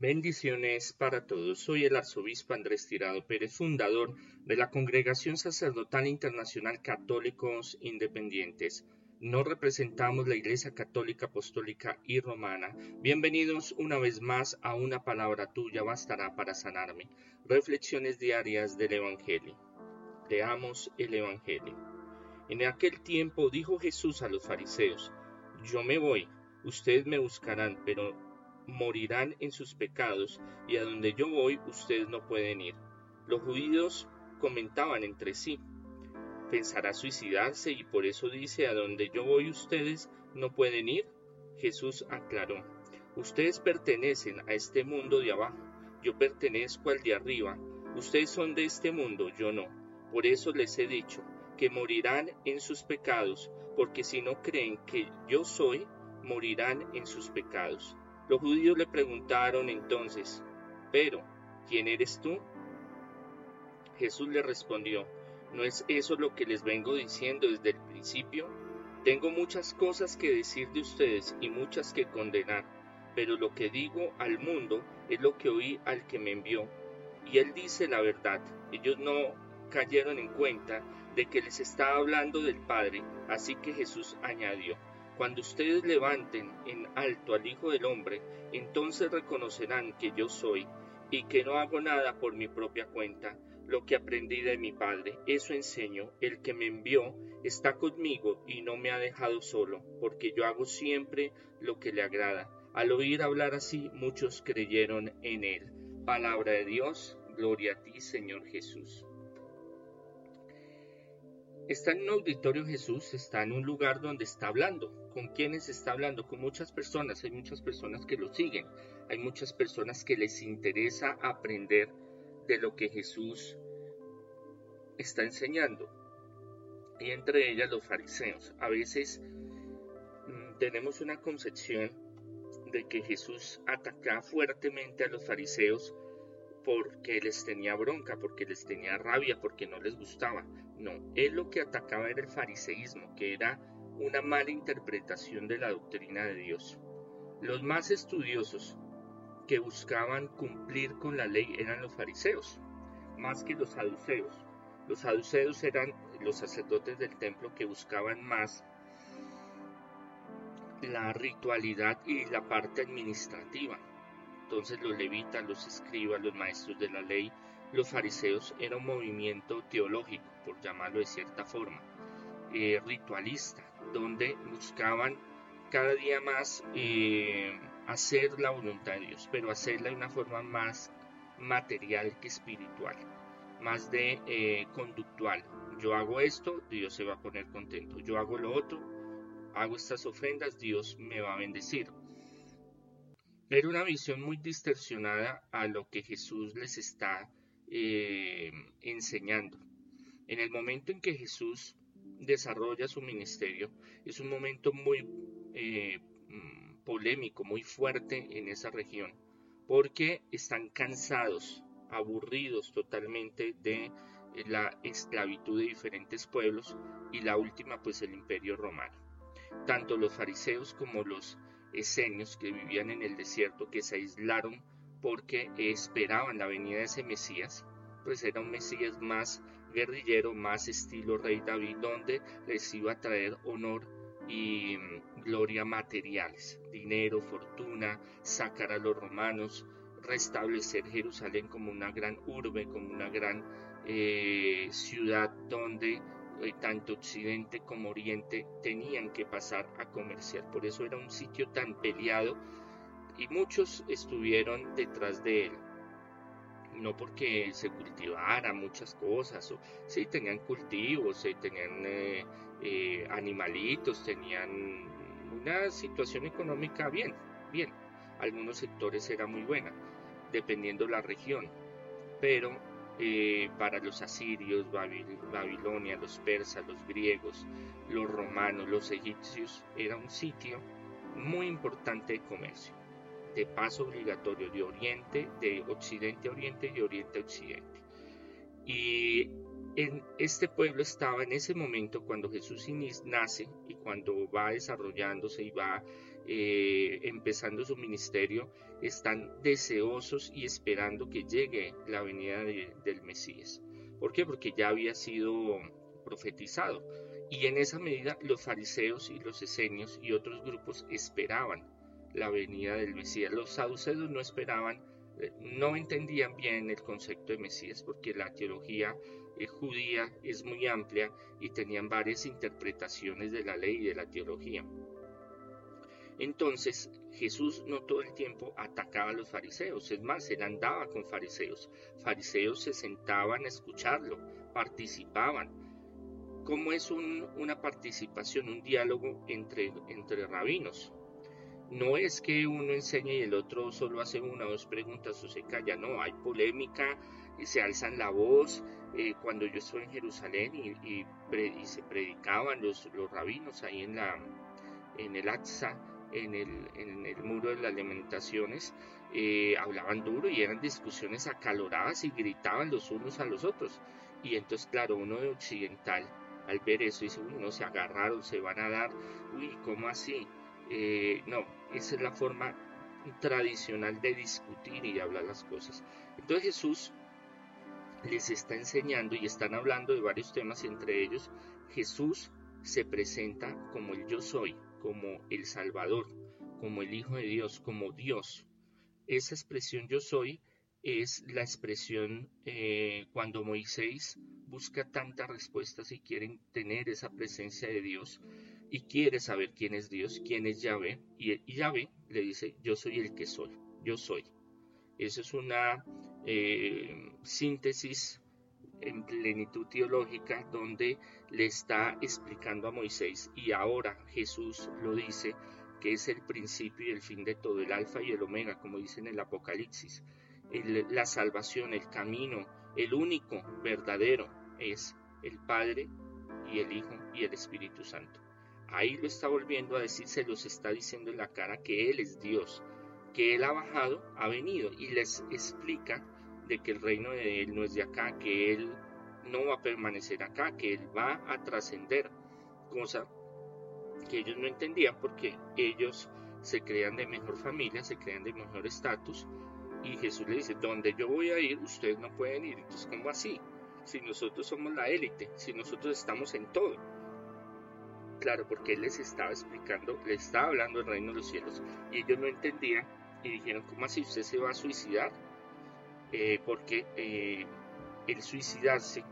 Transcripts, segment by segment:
Bendiciones para todos. Soy el arzobispo Andrés Tirado Pérez, fundador de la Congregación Sacerdotal Internacional Católicos Independientes. No representamos la Iglesia Católica Apostólica y Romana. Bienvenidos una vez más a una palabra tuya bastará para sanarme. Reflexiones diarias del Evangelio. Leamos el Evangelio. En aquel tiempo dijo Jesús a los fariseos, Yo me voy, ustedes me buscarán, pero morirán en sus pecados, y a donde yo voy ustedes no pueden ir. Los judíos comentaban entre sí, ¿pensará suicidarse y por eso dice, a donde yo voy ustedes no pueden ir? Jesús aclaró, ustedes pertenecen a este mundo de abajo, yo pertenezco al de arriba, ustedes son de este mundo, yo no. Por eso les he dicho, que morirán en sus pecados, porque si no creen que yo soy, morirán en sus pecados. Los judíos le preguntaron entonces, pero, ¿quién eres tú? Jesús le respondió, ¿no es eso lo que les vengo diciendo desde el principio? Tengo muchas cosas que decir de ustedes y muchas que condenar, pero lo que digo al mundo es lo que oí al que me envió. Y él dice la verdad. Ellos no cayeron en cuenta de que les estaba hablando del Padre, así que Jesús añadió, cuando ustedes levanten en alto al Hijo del Hombre, entonces reconocerán que yo soy y que no hago nada por mi propia cuenta, lo que aprendí de mi Padre, eso enseño, el que me envió está conmigo y no me ha dejado solo, porque yo hago siempre lo que le agrada. Al oír hablar así, muchos creyeron en él. Palabra de Dios, gloria a ti, Señor Jesús. Está en un auditorio Jesús, está en un lugar donde está hablando. ¿Con quiénes está hablando? Con muchas personas. Hay muchas personas que lo siguen. Hay muchas personas que les interesa aprender de lo que Jesús está enseñando. Y entre ellas los fariseos. A veces mm, tenemos una concepción de que Jesús atacaba fuertemente a los fariseos porque les tenía bronca, porque les tenía rabia, porque no les gustaba. No, él lo que atacaba era el fariseísmo, que era una mala interpretación de la doctrina de Dios. Los más estudiosos que buscaban cumplir con la ley eran los fariseos, más que los saduceos. Los saduceos eran los sacerdotes del templo que buscaban más la ritualidad y la parte administrativa. Entonces los levitas, los escribas, los maestros de la ley, los fariseos era un movimiento teológico, por llamarlo de cierta forma, eh, ritualista, donde buscaban cada día más eh, hacer la voluntad de Dios, pero hacerla de una forma más material que espiritual, más de eh, conductual. Yo hago esto, Dios se va a poner contento. Yo hago lo otro, hago estas ofrendas, Dios me va a bendecir. Era una visión muy distorsionada a lo que Jesús les está eh, enseñando. En el momento en que Jesús desarrolla su ministerio, es un momento muy eh, mm, polémico, muy fuerte en esa región, porque están cansados, aburridos totalmente de la esclavitud de diferentes pueblos y la última pues el imperio romano. Tanto los fariseos como los esenios que vivían en el desierto, que se aislaron porque esperaban la venida de ese Mesías, pues era un Mesías más guerrillero, más estilo rey David, donde les iba a traer honor y mm, gloria materiales, dinero, fortuna, sacar a los romanos, restablecer Jerusalén como una gran urbe, como una gran eh, ciudad donde tanto Occidente como Oriente tenían que pasar a comerciar. Por eso era un sitio tan peleado y muchos estuvieron detrás de él. No porque se cultivara muchas cosas, o, sí tenían cultivos, tenían eh, eh, animalitos, tenían una situación económica bien, bien. Algunos sectores era muy buena, dependiendo la región. Pero eh, para los asirios, Babilonia, los persas, los griegos, los romanos, los egipcios, era un sitio muy importante de comercio, de paso obligatorio de oriente, de occidente a oriente y de oriente a occidente. Y este pueblo estaba en ese momento cuando Jesús nace y cuando va desarrollándose y va eh, empezando su ministerio, están deseosos y esperando que llegue la venida del Mesías. ¿Por qué? Porque ya había sido profetizado. Y en esa medida los fariseos y los esenios y otros grupos esperaban la venida del Mesías. Los saduceos no esperaban, eh, no entendían bien el concepto de Mesías porque la teología eh, judía es muy amplia y tenían varias interpretaciones de la ley y de la teología. Entonces Jesús no todo el tiempo atacaba a los fariseos, es más, él andaba con fariseos. Fariseos se sentaban a escucharlo, participaban. ¿Cómo es una participación, un diálogo entre, entre rabinos? No es que uno enseñe y el otro solo hace una o dos preguntas o se calla, no, hay polémica, y se alzan la voz. Eh, cuando yo estuve en Jerusalén y, se predicaban los, los rabinos ahí en, la, en el Atza, en el, muro de las lamentaciones, eh, hablaban duro y eran discusiones acaloradas y gritaban los unos a los otros. Y entonces, claro, uno de occidental, al ver eso, dice, uy, no, se agarraron, se van a dar, uy, ¿cómo así? Eh, no, esa es la forma tradicional de discutir y de hablar las cosas. Entonces Jesús les está enseñando y están hablando de varios temas, entre ellos Jesús se presenta como el yo soy, como el Salvador, como el Hijo de Dios, como Dios. Esa expresión yo soy es la expresión eh, cuando Moisés busca tantas respuestas y quiere tener esa presencia de Dios y quiere saber quién es Dios, quién es Yahvé, y, Yahvé le dice, yo soy el que soy, yo soy. Eso es una eh, síntesis en plenitud teológica donde le está explicando a Moisés y ahora Jesús lo dice que es el principio y el fin de todo, el alfa y el omega, como dice en el Apocalipsis. la salvación, el camino, el único verdadero es el Padre y el Hijo y el Espíritu Santo. Ahí lo está volviendo a decir, se los está diciendo en la cara que Él es Dios, que Él ha bajado, ha venido y les explica de que el reino de Él no es de acá, que Él no va a permanecer acá, que Él va a trascender, cosa que ellos no entendían porque ellos se crean de mejor familia, se crean de mejor estatus y Jesús le dice, donde yo voy a ir, ustedes no pueden ir. Entonces, ¿cómo así? Si nosotros somos la élite, si nosotros estamos en todo. Claro, porque Él les estaba explicando, le estaba hablando del reino de los cielos y ellos no entendían y dijeron, ¿cómo así usted se va a suicidar? Eh, porque eh, el suicidarse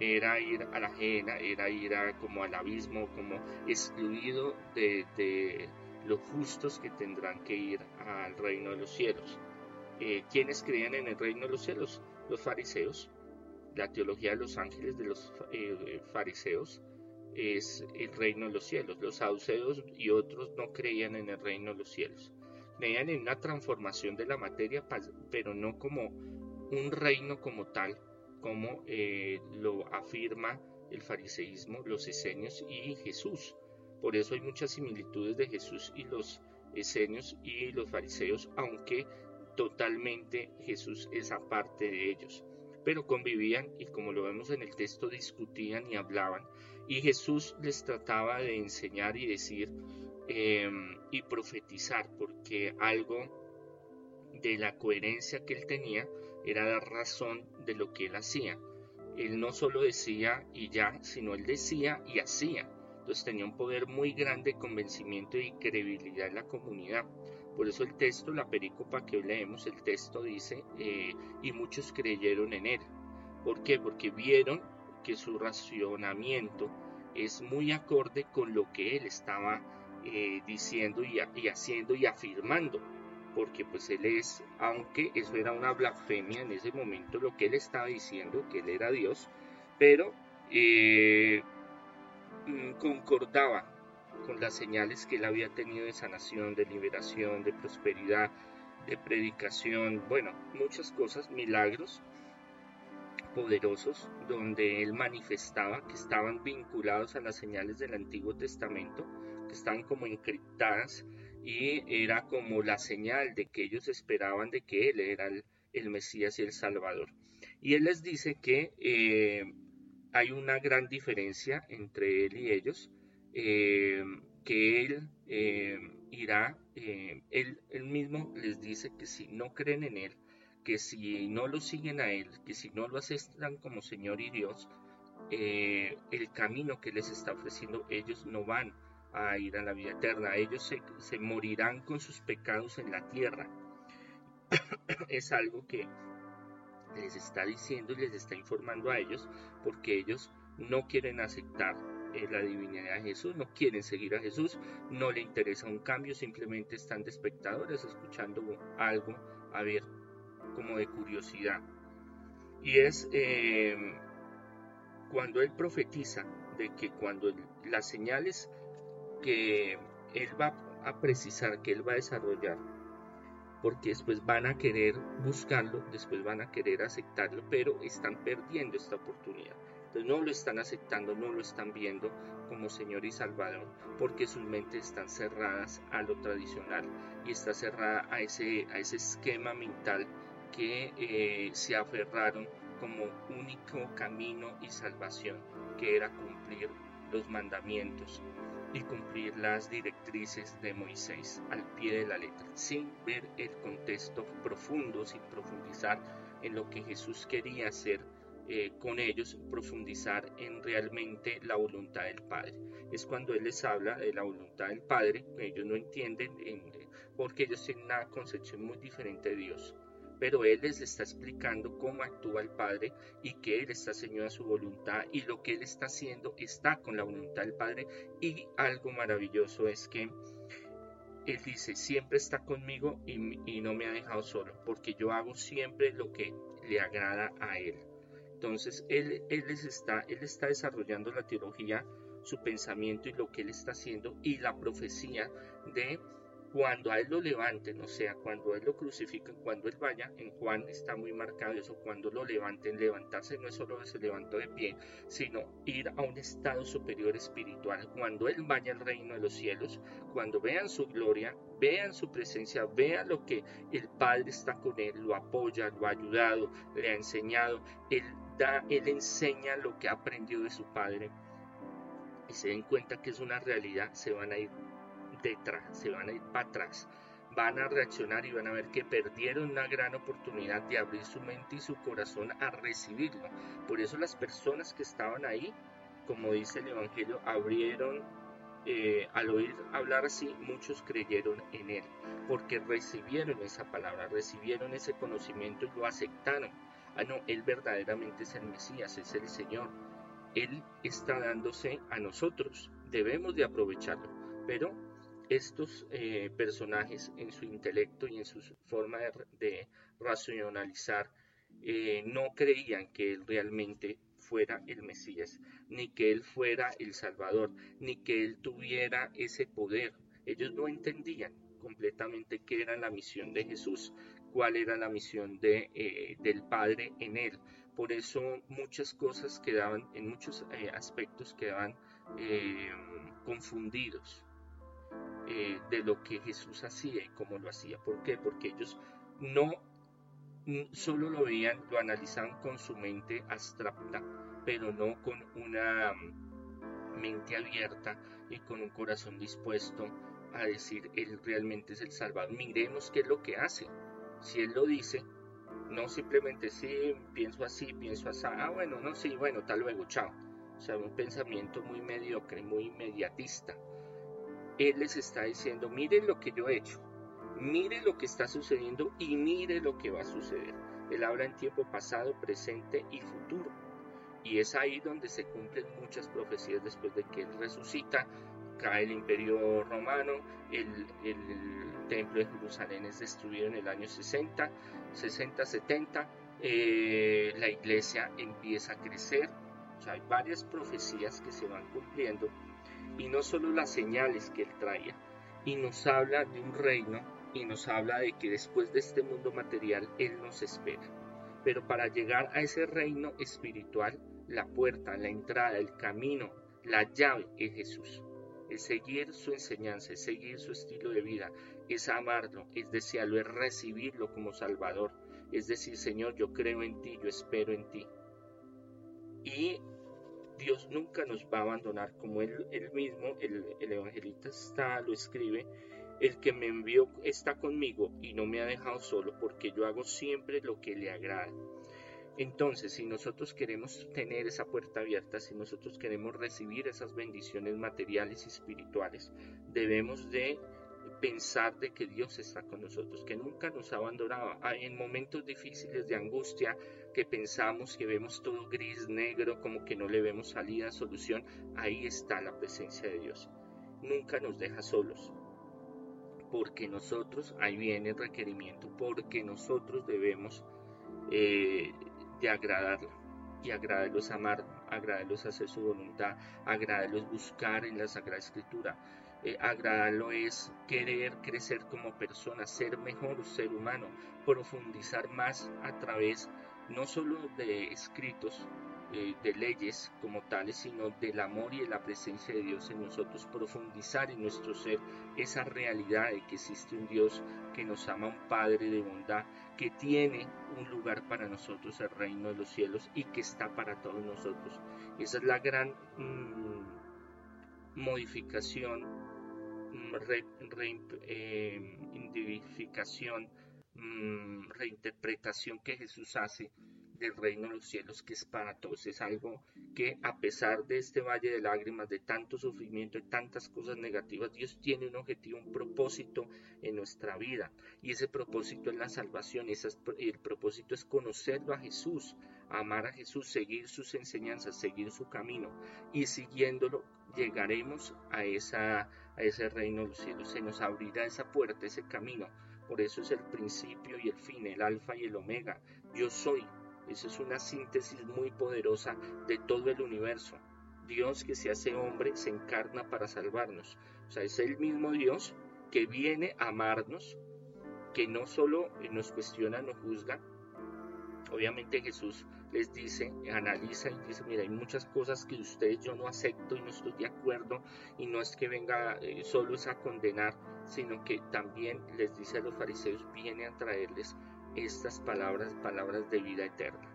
era ir a la ajena, era ir como al abismo, como excluido de, los justos que tendrán que ir al reino de los cielos. Eh, ¿Quiénes creían en el reino de los cielos? Los fariseos. La teología de los ángeles de los fariseos es el reino de los cielos. Los saduceos y otros no creían en el reino de los cielos creían en una transformación de la materia, pero no como un reino como tal, como eh, lo afirma el fariseísmo, los esenios y Jesús. Por eso hay muchas similitudes de Jesús y los esenios y los fariseos, aunque totalmente Jesús es aparte de ellos. Pero convivían y como lo vemos en el texto discutían y hablaban. Y Jesús les trataba de enseñar y decir Em, y profetizar, porque algo de la coherencia que él tenía era la razón de lo que él hacía. Él no solo decía y ya, sino él decía y hacía. Entonces tenía un poder muy grande de convencimiento y credibilidad en la comunidad. Por eso el texto, la pericopa que hoy leemos, el texto dice, eh, y muchos creyeron en él. ¿Por qué? Porque vieron que su racionamiento es muy acorde con lo que él estaba eh, diciendo y, haciendo y afirmando, porque pues él es, aunque eso era una blasfemia en ese momento, lo que él estaba diciendo, que él era Dios, pero eh, mm, concordaba con las señales que él había tenido de sanación, de liberación, de prosperidad, de predicación, bueno, muchas cosas, milagros poderosos, donde él manifestaba que estaban vinculados a las señales del Antiguo Testamento, que estaban como encriptadas y era como la señal de que ellos esperaban de que Él era el, Mesías y el Salvador. Y Él les dice que eh, hay una gran diferencia entre Él y ellos. Eh, que Él eh, irá, él, él mismo les dice que si no creen en Él, que si no lo siguen a Él, que si no lo aceptan como Señor y Dios, el camino que les está ofreciendo, ellos no van a ir a la vida eterna, ellos se, se morirán con sus pecados en la tierra. es algo que les está diciendo y les está informando a ellos porque ellos no quieren aceptar eh, la divinidad de Jesús, no quieren seguir a Jesús, no le interesa un cambio, simplemente están de espectadores escuchando algo, a ver, como de curiosidad. Y es em, cuando él profetiza de que cuando las señales que él va a precisar, que él va a desarrollar, porque después van a querer buscarlo, después van a querer aceptarlo, pero están perdiendo esta oportunidad. Entonces no lo están aceptando, no lo están viendo como Señor y Salvador, porque sus mentes están cerradas a lo tradicional y está cerrada a ese, a ese esquema mental que eh, se aferraron como único camino y salvación, que era cumplir los mandamientos y cumplir las directrices de Moisés al pie de la letra, sin ver el contexto profundo, sin profundizar en lo que Jesús quería hacer eh, con ellos, profundizar en realmente la voluntad del Padre. Es cuando Él les habla de la voluntad del Padre, ellos no entienden, porque ellos tienen una concepción muy diferente de Dios pero Él les está explicando cómo actúa el Padre y que Él está señor a su voluntad y lo que Él está haciendo está con la voluntad del Padre y algo maravilloso es que Él dice, siempre está conmigo y, no me ha dejado solo, porque yo hago siempre lo que le agrada a Él. Entonces, él, les está, él está desarrollando la teología, su pensamiento y lo que Él está haciendo y la profecía de cuando a él lo levanten, o sea, cuando él lo crucifiquen, cuando él vaya, en Juan está muy marcado eso, cuando lo levanten, levantarse no es solo se levantó de pie, sino ir a un estado superior espiritual, cuando él vaya al reino de los cielos, cuando vean su gloria, vean su presencia, vean lo que el Padre está con él, lo apoya, lo ha ayudado, le ha enseñado, él da, él enseña lo que ha aprendido de su Padre y se den cuenta que es una realidad, se van a ir detrás, se van a ir para atrás, van a reaccionar y van a ver que perdieron una gran oportunidad de abrir su mente y su corazón a recibirlo. Por eso las personas que estaban ahí, como dice el Evangelio, abrieron, eh, al oír hablar así, muchos creyeron en él, porque recibieron esa palabra, recibieron ese conocimiento y lo aceptaron. Ah, no, él verdaderamente es el Mesías, es el Señor. Él está dándose a nosotros, debemos de aprovecharlo, pero estos eh, personajes en su intelecto y en su forma de, racionalizar eh, no creían que él realmente fuera el Mesías, ni que él fuera el Salvador, ni que él tuviera ese poder. Ellos no entendían completamente qué era la misión de Jesús, cuál era la misión eh, del Padre en él. Por eso muchas cosas quedaban, en muchos aspectos quedaban confundidos. Eh, de lo que Jesús hacía y cómo lo hacía. ¿Por qué? Porque ellos no solo lo veían, lo analizaban con su mente abstracta, pero no con una mm, mente abierta y con un corazón dispuesto a decir, Él realmente es el Salvador. Miremos qué es lo que hace. Si Él lo dice, no simplemente sí, pienso así, pienso así, ah, bueno, no, sí, bueno, tal luego, chao. O sea, un pensamiento muy mediocre, muy inmediatista. Él les está diciendo, miren lo que yo he hecho, mire lo que está sucediendo y mire lo que va a suceder. Él habla en tiempo pasado, presente y futuro. Y es ahí donde se cumplen muchas profecías después de que Él resucita, cae el imperio romano, el, templo de Jerusalén es destruido en el año 60, 60, 70, la iglesia empieza a crecer. O hay varias profecías que se van cumpliendo y no solo las señales que él traía, y nos habla de un reino y nos habla de que después de este mundo material él nos espera. Pero para llegar a ese reino espiritual, la puerta, la entrada, el camino, la llave es Jesús. Es seguir su enseñanza, es seguir su estilo de vida, es amarlo, es desearlo, es recibirlo como Salvador. Es decir, Señor, yo creo en ti, yo espero en ti. Y Dios nunca nos va a abandonar, como Él, mismo, el, el evangelista está, lo escribe, el que me envió está conmigo y no me ha dejado solo porque yo hago siempre lo que le agrada. Entonces, si nosotros queremos tener esa puerta abierta, si nosotros queremos recibir esas bendiciones materiales y espirituales, debemos de pensar de que Dios está con nosotros, que nunca nos abandonaba. En momentos difíciles de angustia, que pensamos que vemos todo gris, negro, como que no le vemos salida, solución, ahí está la presencia de Dios. Nunca nos deja solos, porque nosotros, ahí viene el requerimiento, porque nosotros debemos eh, de agradarlo y agradarlos amar, agradarlos hacer su voluntad, agradarlos buscar en la Sagrada Escritura. Eh, agradarlo es querer crecer como persona, ser mejor ser humano, profundizar más a través no solo de escritos, eh, de leyes como tales, sino del amor y de la presencia de Dios en nosotros, profundizar en nuestro ser esa realidad de que existe un Dios que nos ama, un Padre de bondad, que tiene un lugar para nosotros, el reino de los cielos, y que está para todos nosotros. Esa es la gran mm, modificación, mm, re, eh, mm, reinterpretación que Jesús hace del reino de los cielos que es para todos. Es algo que a pesar de este valle de lágrimas, de tanto sufrimiento, de tantas cosas negativas, Dios tiene un objetivo, un propósito en nuestra vida. Y ese propósito es la salvación. Y el propósito es conocerlo a Jesús, amar a Jesús, seguir sus enseñanzas, seguir su camino. Y siguiéndolo llegaremos a, esa, a ese reino de los cielos. Se nos abrirá esa puerta, ese camino. Por eso es el principio y el fin, el alfa y el omega. Yo soy esa es una síntesis muy poderosa de todo el universo. Dios que se hace hombre se encarna para salvarnos. O sea, es el mismo Dios que viene a amarnos, que no solo nos cuestiona, nos juzga. Obviamente Jesús les dice, analiza y dice, mira, hay muchas cosas que ustedes yo no acepto y no estoy de acuerdo y no es que venga eh, solo es a condenar, sino que también les dice a los fariseos, viene a traerles estas palabras, palabras de vida eterna.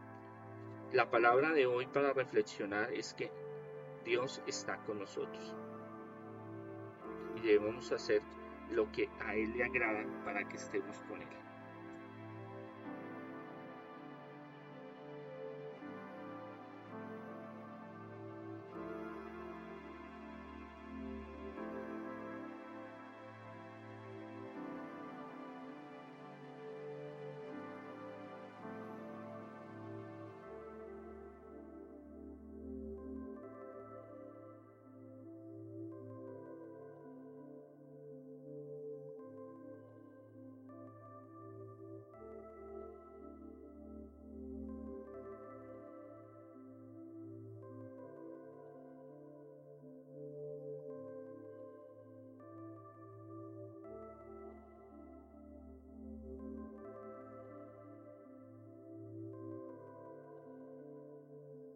La palabra de hoy para reflexionar es que Dios está con nosotros y debemos hacer lo que a Él le agrada para que estemos con Él.